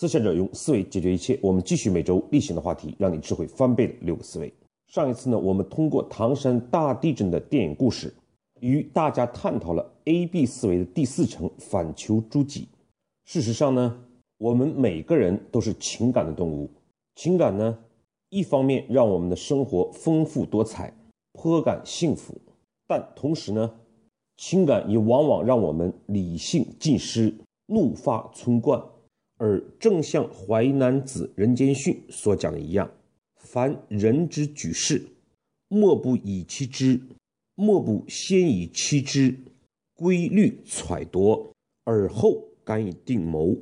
思想者用思维解决一切。我们继续每周例行的话题，让你智慧翻倍的六个思维。上一次呢，我们通过唐山大地震的电影故事，与大家探讨了 A B 思维的第四层反求诸己。事实上呢，我们每个人都是情感的动物。情感呢，一方面让我们的生活丰富多彩，颇感幸福；但同时呢，情感也往往让我们理性尽失，怒发冲冠。而正像《淮南子·人间训》所讲的一样，凡人之举事，莫不以其知，莫不先以其知规律揣度，而后敢以定谋，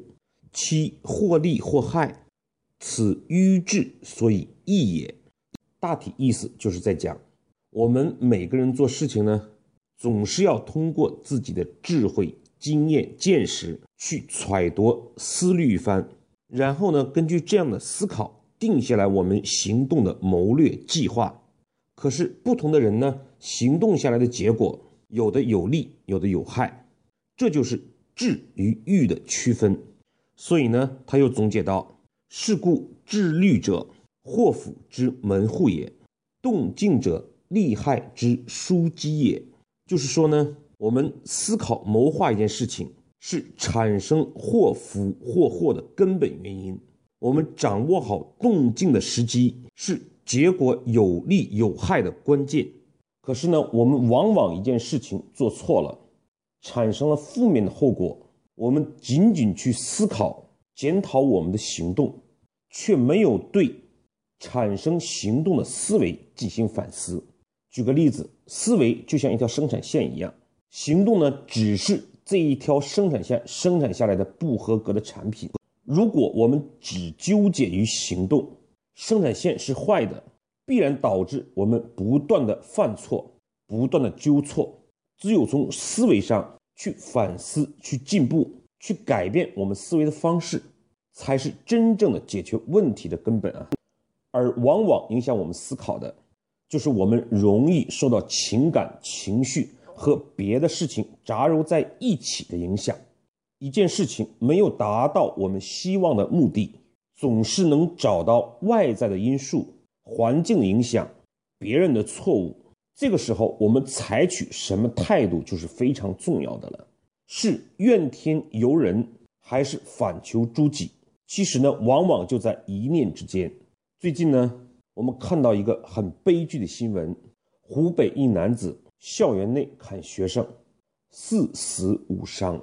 其或利或害，此愚智所以易也。大体意思就是在讲，我们每个人做事情呢，总是要通过自己的智慧。经验见识去揣度思虑一番，然后呢，根据这样的思考定下来我们行动的谋略计划。可是不同的人呢，行动下来的结果有的有利，有的有害，这就是智与欲的区分。所以呢，他又总结到：是故智虑者，祸福之门户也；动静者，利害之枢机也。就是说呢。我们思考谋划一件事情，是产生祸福或祸的根本原因。我们掌握好动静的时机，是结果有利有害的关键。可是呢，我们往往一件事情做错了，产生了负面的后果，我们仅仅去思考检讨我们的行动，却没有对产生行动的思维进行反思。举个例子，思维就像一条生产线一样。行动呢，只是这一条生产线生产下来的不合格的产品。如果我们只纠结于行动，生产线是坏的，必然导致我们不断的犯错，不断的纠错。只有从思维上去反思、去进步、去改变我们思维的方式，才是真正的解决问题的根本啊！而往往影响我们思考的，就是我们容易受到情感情绪。和别的事情杂糅在一起的影响，一件事情没有达到我们希望的目的，总是能找到外在的因素、环境影响、别人的错误。这个时候，我们采取什么态度就是非常重要的了。是怨天尤人，还是反求诸己？其实呢，往往就在一念之间。最近呢，我们看到一个很悲剧的新闻：湖北一男子。校园内砍学生，四死五伤，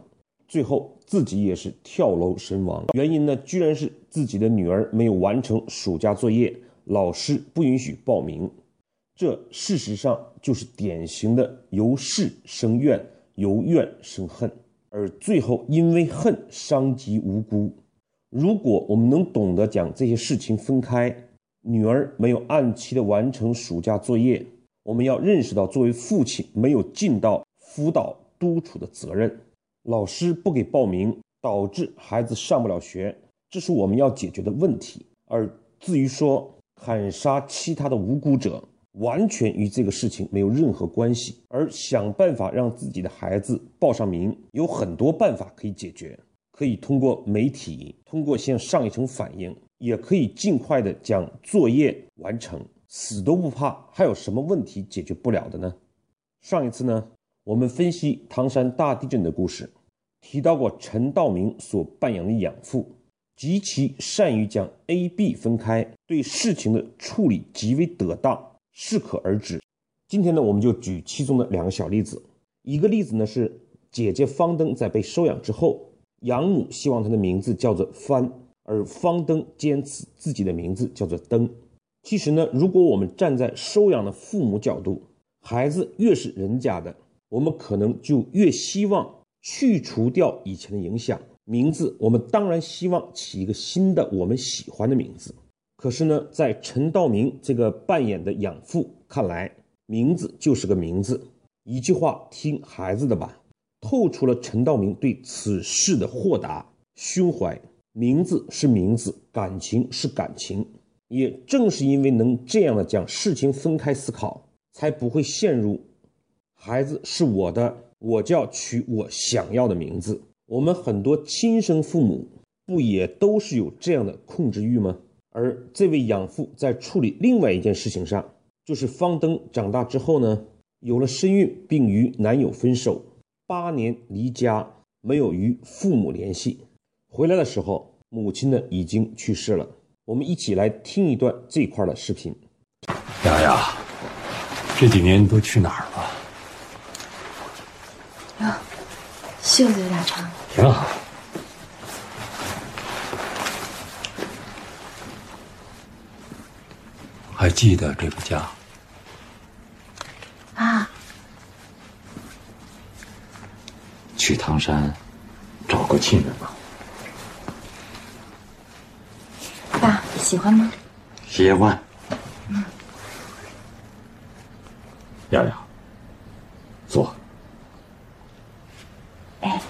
最后自己也是跳楼身亡。原因呢，居然是自己的女儿没有完成暑假作业，老师不允许报名。这事实上就是典型的由事生怨，由怨生恨，而最后因为恨伤及无辜。如果我们能懂得将这些事情分开，女儿没有按期的完成暑假作业。我们要认识到，作为父亲没有尽到辅导督促的责任，老师不给报名，导致孩子上不了学，这是我们要解决的问题。而至于说砍杀其他的无辜者，完全与这个事情没有任何关系。而想办法让自己的孩子报上名，有很多办法可以解决，可以通过媒体，通过向上一层反映，也可以尽快的将作业完成。死都不怕，还有什么问题解决不了的呢？上一次呢，我们分析唐山大地震的故事，提到过陈道明所扮演的养父，极其善于将 A、B 分开，对事情的处理极为得当，适可而止。今天呢，我们就举其中的两个小例子。一个例子呢是姐姐方登在被收养之后，养母希望她的名字叫做帆，而方登坚持自己的名字叫做登。其实呢，如果我们站在收养的父母角度，孩子越是人家的，我们可能就越希望去除掉以前的影响。名字，我们当然希望起一个新的我们喜欢的名字。可是呢，在陈道明这个扮演的养父看来，名字就是个名字，一句话听孩子的吧，透出了陈道明对此事的豁达胸怀。名字是名字，感情是感情。也正是因为能这样的将事情分开思考，才不会陷入孩子是我的，我就要取我想要的名字。我们很多亲生父母不也都是有这样的控制欲吗？而这位养父在处理另外一件事情上，就是方登长大之后呢，有了身孕，并与男友分手，八年离家，没有与父母联系。回来的时候，母亲呢已经去世了。我们一起来听一段这块的视频。丫丫，这几年都去哪儿了？哟，袖子有点长。挺好。还记得这个家？啊，去唐山找过亲人吗？爸喜欢吗？喜欢。嗯。瑶瑶，坐。哎，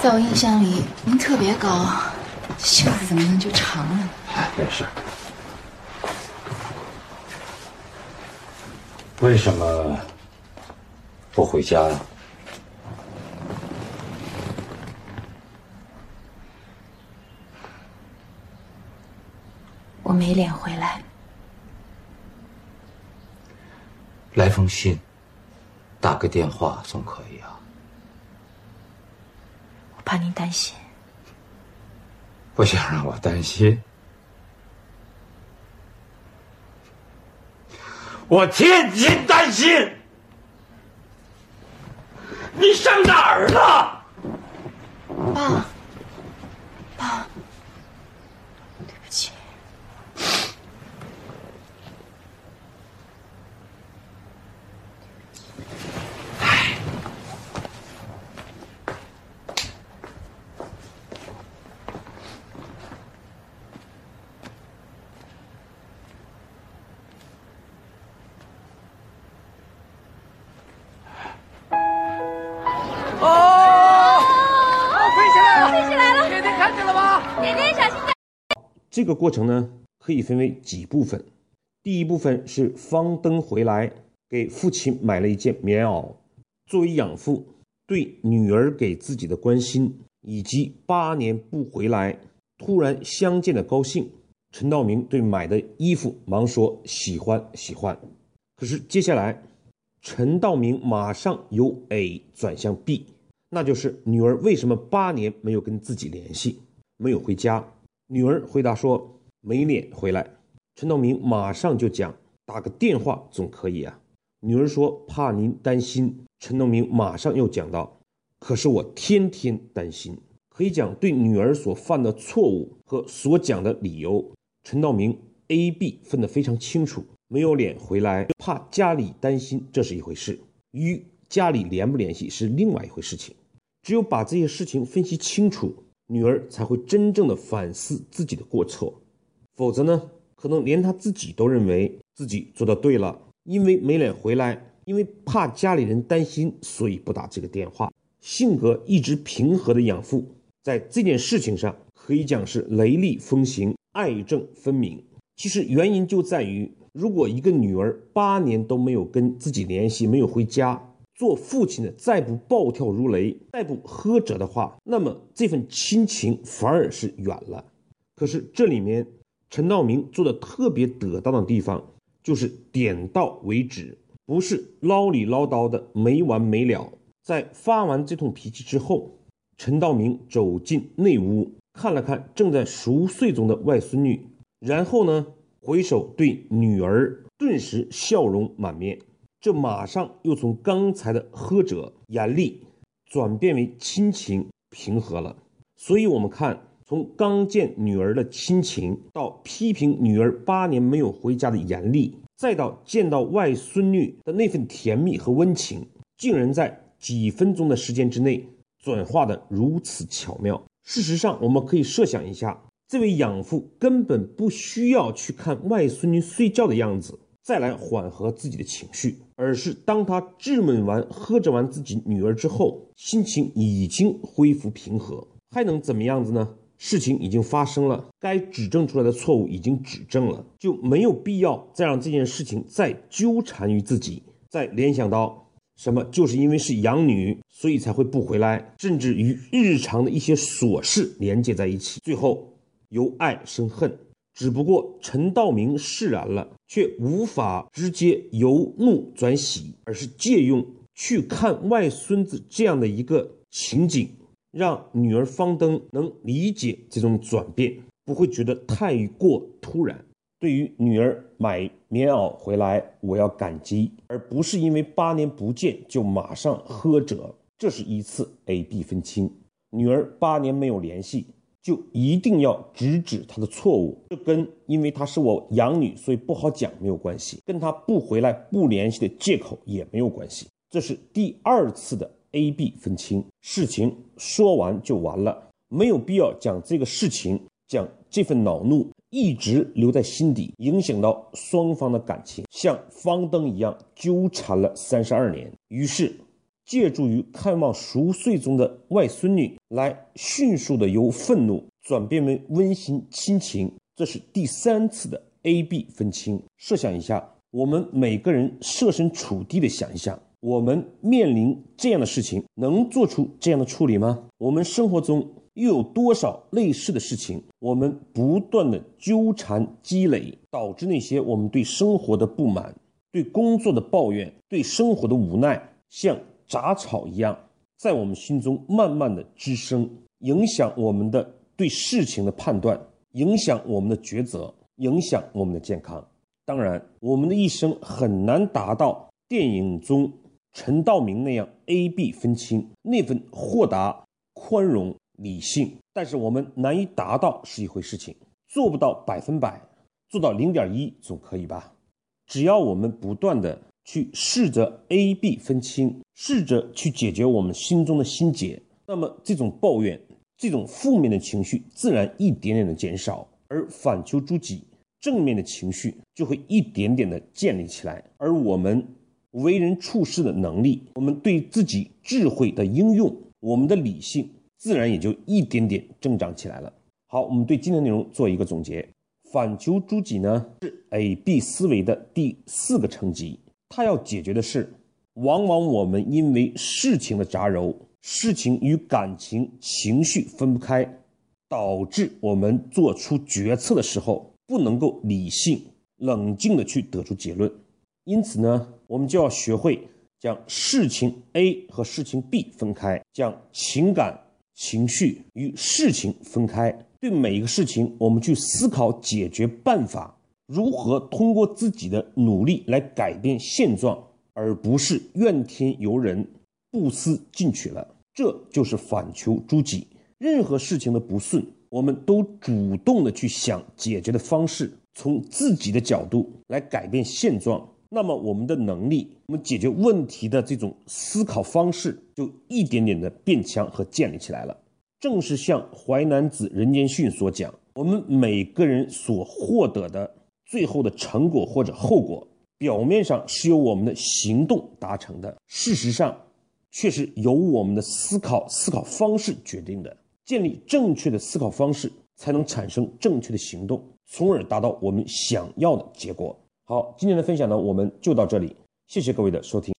在我印象里，您特别高，袖子怎么能就长了呢？哎，没事。为什么不回家呀？我没脸回来。来封信，打个电话总可以啊。我怕您担心。不想让我担心，我天天担心。你上哪儿了？爸，爸，这个过程呢，可以分为几部分。第一部分是方登回来，给父亲买了一件棉袄。作为养父，对女儿给自己的关心，以及八年不回来，突然相见的高兴，陈道明对买的衣服忙说喜欢喜欢。可是接下来，陈道明马上由 A 转向 B，那就是女儿为什么八年没有跟自己联系，没有回家。女儿回答说：“没脸回来。”陈道明马上就讲：“打个电话总可以啊。”女儿说：“怕您担心。”陈道明马上又讲到：“可是我天天担心。”可以讲对女儿所犯的错误和所讲的理由，陈道明 A、B 分得非常清楚。没有脸回来，怕家里担心，这是一回事；与家里联不联系是另外一回事情。只有把这些事情分析清楚。女儿才会真正的反思自己的过错，否则呢，可能连她自己都认为自己做的对了。因为没脸回来，因为怕家里人担心，所以不打这个电话。性格一直平和的养父，在这件事情上可以讲是雷厉风行，爱憎分明。其实原因就在于，如果一个女儿八年都没有跟自己联系，没有回家。做父亲的再不暴跳如雷，再不呵责的话，那么这份亲情反而是远了。可是这里面陈道明做的特别得当的地方，就是点到为止，不是唠里唠叨的没完没了。在发完这通脾气之后，陈道明走进内屋，看了看正在熟睡中的外孙女，然后呢，回首对女儿，顿时笑容满面。这马上又从刚才的呵责严厉，转变为亲情平和了。所以，我们看从刚见女儿的亲情，到批评女儿八年没有回家的严厉，再到见到外孙女的那份甜蜜和温情，竟然在几分钟的时间之内转化的如此巧妙。事实上，我们可以设想一下，这位养父根本不需要去看外孙女睡觉的样子。再来缓和自己的情绪，而是当他质问完、呵斥完自己女儿之后，心情已经恢复平和，还能怎么样子呢？事情已经发生了，该指正出来的错误已经指正了，就没有必要再让这件事情再纠缠于自己。再联想到什么就是因为是养女，所以才会不回来，甚至与日常的一些琐事连接在一起，最后由爱生恨。只不过陈道明释然了，却无法直接由怒转喜，而是借用去看外孙子这样的一个情景，让女儿方登能理解这种转变，不会觉得太过突然。对于女儿买棉袄回来，我要感激，而不是因为八年不见就马上呵责。这是一次 A B 分清，女儿八年没有联系。就一定要直指他的错误，这跟因为她是我养女，所以不好讲没有关系，跟她不回来、不联系的借口也没有关系。这是第二次的 A B 分清，事情说完就完了，没有必要将这个事情、将这份恼怒一直留在心底，影响到双方的感情，像方登一样纠缠了三十二年。于是。借助于看望熟睡中的外孙女，来迅速的由愤怒转变为温馨亲情，这是第三次的 A B 分清。设想一下，我们每个人设身处地的想一想，我们面临这样的事情，能做出这样的处理吗？我们生活中又有多少类似的事情，我们不断的纠缠积累，导致那些我们对生活的不满、对工作的抱怨、对生活的无奈，像。杂草一样，在我们心中慢慢的滋生，影响我们的对事情的判断，影响我们的抉择，影响我们的健康。当然，我们的一生很难达到电影中陈道明那样 A B 分清，那份豁达、宽容、理性。但是我们难以达到是一回事情，做不到百分百，做到零点一总可以吧？只要我们不断的。去试着 A B 分清，试着去解决我们心中的心结，那么这种抱怨、这种负面的情绪自然一点点的减少，而反求诸己，正面的情绪就会一点点的建立起来，而我们为人处事的能力，我们对自己智慧的应用，我们的理性自然也就一点点增长起来了。好，我们对今天内容做一个总结，反求诸己呢是 A B 思维的第四个层级。他要解决的是，往往我们因为事情的杂糅，事情与感情、情绪分不开，导致我们做出决策的时候不能够理性、冷静的去得出结论。因此呢，我们就要学会将事情 A 和事情 B 分开，将情感、情绪与事情分开。对每一个事情，我们去思考解决办法。如何通过自己的努力来改变现状，而不是怨天尤人、不思进取了？这就是反求诸己。任何事情的不顺，我们都主动的去想解决的方式，从自己的角度来改变现状。那么，我们的能力，我们解决问题的这种思考方式，就一点点的变强和建立起来了。正是像《淮南子·人间训》所讲，我们每个人所获得的。最后的成果或者后果，表面上是由我们的行动达成的，事实上却是由我们的思考思考方式决定的。建立正确的思考方式，才能产生正确的行动，从而达到我们想要的结果。好，今天的分享呢，我们就到这里，谢谢各位的收听。